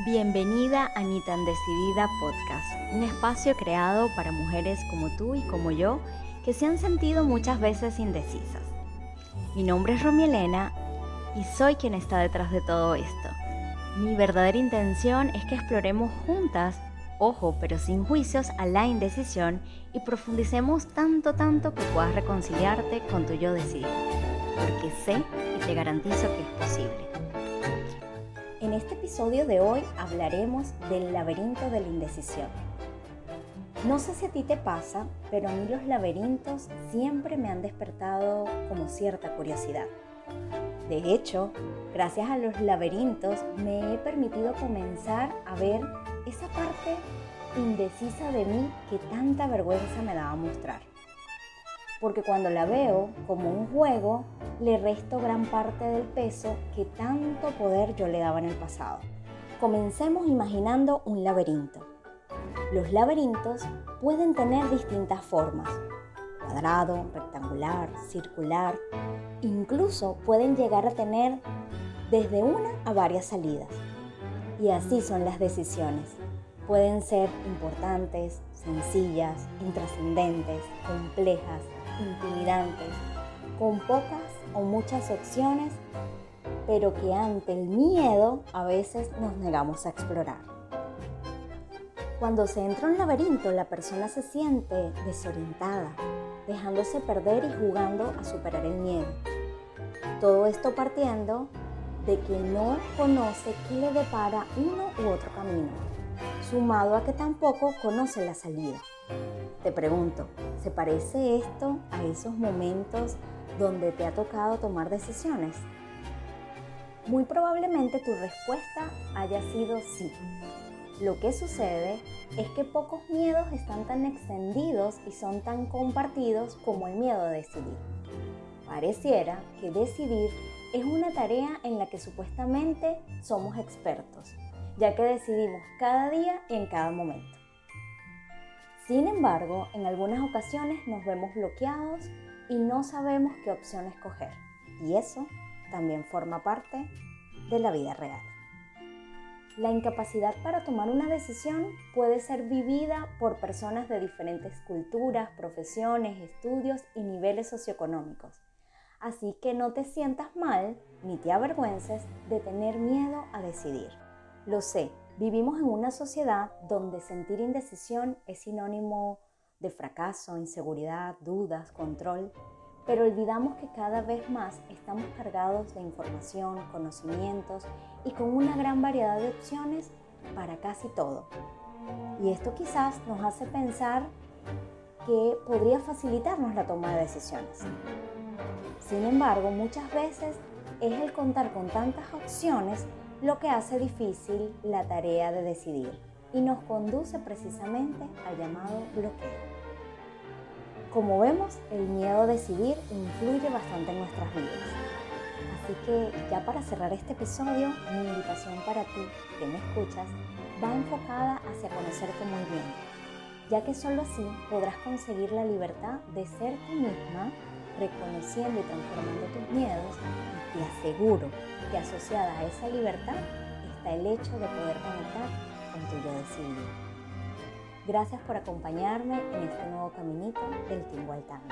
Bienvenida a Ni tan Decidida Podcast, un espacio creado para mujeres como tú y como yo que se han sentido muchas veces indecisas. Mi nombre es Romy Elena y soy quien está detrás de todo esto. Mi verdadera intención es que exploremos juntas, ojo, pero sin juicios, a la indecisión y profundicemos tanto, tanto que puedas reconciliarte con tu yo decidido, porque sé y te garantizo que es posible. En este episodio de hoy hablaremos del laberinto de la indecisión. No sé si a ti te pasa, pero a mí los laberintos siempre me han despertado como cierta curiosidad. De hecho, gracias a los laberintos me he permitido comenzar a ver esa parte indecisa de mí que tanta vergüenza me daba mostrar. Porque cuando la veo como un juego, le resto gran parte del peso que tanto poder yo le daba en el pasado. Comencemos imaginando un laberinto. Los laberintos pueden tener distintas formas, cuadrado, rectangular, circular, incluso pueden llegar a tener desde una a varias salidas. Y así son las decisiones. Pueden ser importantes, sencillas, intrascendentes, complejas, intimidantes, con pocas o muchas opciones, pero que ante el miedo a veces nos negamos a explorar. Cuando se entra en un laberinto, la persona se siente desorientada, dejándose perder y jugando a superar el miedo. Todo esto partiendo de que no conoce qué le depara uno u otro camino, sumado a que tampoco conoce la salida. Te pregunto, ¿se parece esto a esos momentos donde te ha tocado tomar decisiones? Muy probablemente tu respuesta haya sido sí. Lo que sucede es que pocos miedos están tan extendidos y son tan compartidos como el miedo a decidir. Pareciera que decidir es una tarea en la que supuestamente somos expertos, ya que decidimos cada día y en cada momento. Sin embargo, en algunas ocasiones nos vemos bloqueados y no sabemos qué opción escoger. Y eso también forma parte de la vida real. La incapacidad para tomar una decisión puede ser vivida por personas de diferentes culturas, profesiones, estudios y niveles socioeconómicos. Así que no te sientas mal ni te avergüences de tener miedo a decidir. Lo sé, vivimos en una sociedad donde sentir indecisión es sinónimo de fracaso, inseguridad, dudas, control, pero olvidamos que cada vez más estamos cargados de información, conocimientos y con una gran variedad de opciones para casi todo. Y esto quizás nos hace pensar que podría facilitarnos la toma de decisiones. Sin embargo, muchas veces es el contar con tantas opciones lo que hace difícil la tarea de decidir y nos conduce precisamente al llamado bloqueo. Como vemos, el miedo a decidir influye bastante en nuestras vidas. Así que ya para cerrar este episodio, mi invitación para ti que me escuchas va enfocada hacia conocerte muy bien, ya que solo así podrás conseguir la libertad de ser tú misma, reconociendo y transformando tus miedos y te aseguro que asociada a esa libertad está el hecho de poder conectar con tu yo decidido. Gracias por acompañarme en este nuevo caminito del Tingualtán.